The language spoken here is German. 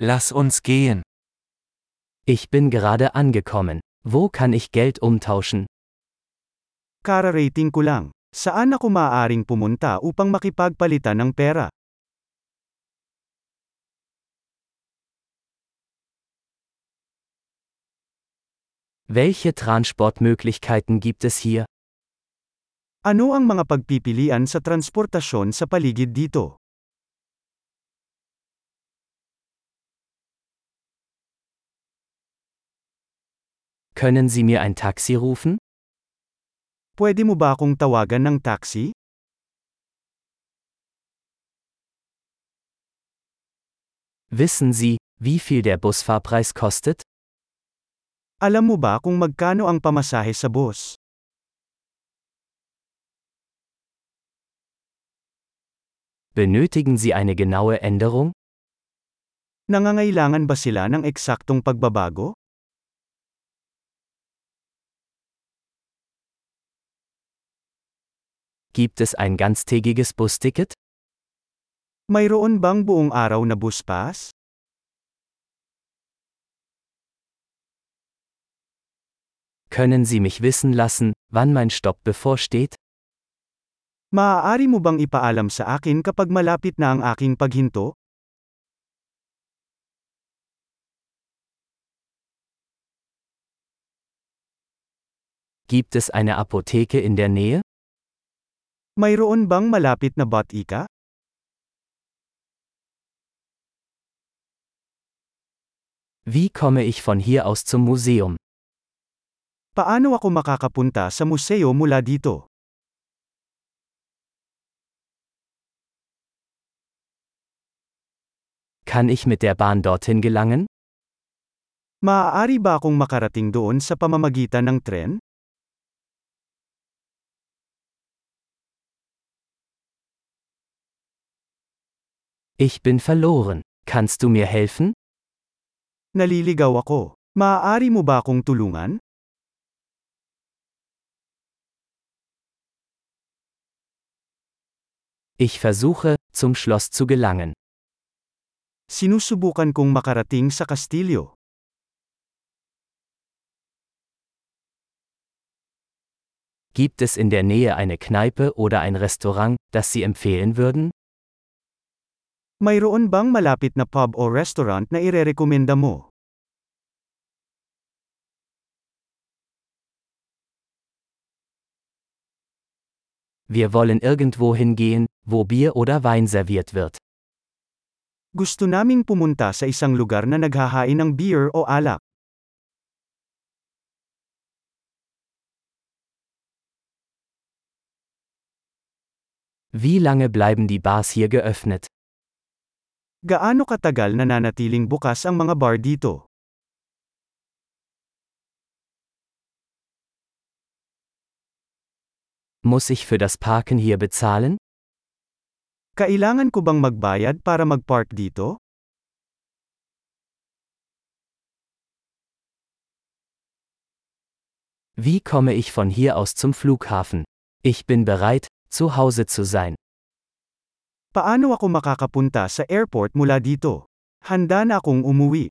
Lass uns gehen. Ich bin gerade angekommen. Wo kann ich Geld umtauschen? Kararating ko lang. Saan ako maaaring pumunta upang makipagpalitan ng pera? Welche Transportmöglichkeiten gibt es hier? Ano ang mga pagpipilian sa transportasyon sa paligid dito? Können Sie mir ein Taxi rufen? Pwede mo ba akong tawagan ng taxi? Wissen Sie, wie viel der Busfahrpreis kostet? Alam mo ba kung magkano ang pamasahe sa bus? Benötigen Sie eine genaue Änderung? Nangangailangan ba sila ng eksaktong pagbabago? Gibt es ein ganztägiges Busticket? Mayroon bang buong araw na bus pass? Können Sie mich wissen lassen, wann mein Stopp bevorsteht? Maaari mo bang ipaalam sa akin kapag malapit na ang aking paghinto? Gibt es eine Apotheke in der Nähe? Mayroon bang malapit na botika? Wie komme ich von hier aus zum Museum? Paano ako makakapunta sa museo mula dito? Kann ich mit der Bahn dorthin gelangen? Maaari ba akong makarating doon sa pamamagitan ng tren? Ich bin verloren. Kannst du mir helfen? Naliligaw ako. Maaari mo ba akong tulungan? Ich versuche, zum Schloss zu gelangen. Sinusubukan kong makarating sa kastilyo. Gibt es in der Nähe eine Kneipe oder ein Restaurant, das Sie empfehlen würden? Mayroon bang malapit na pub o restaurant na irerekomenda mo? Wir wollen irgendwo hingehen, wo Bier oder Wein serviert wird. Gusto naming pumunta sa isang lugar na naghahain ng beer o alak. Wie lange bleiben die Bars hier geöffnet? Gaano katagal nananatiling bukas ang mga bar dito? Muss ich für das Parken hier bezahlen? Kailangan ko bang magbayad para mag-park dito? Wie komme ich von hier aus zum Flughafen? Ich bin bereit, zu Hause zu sein. Paano ako makakapunta sa airport mula dito? Handa na akong umuwi.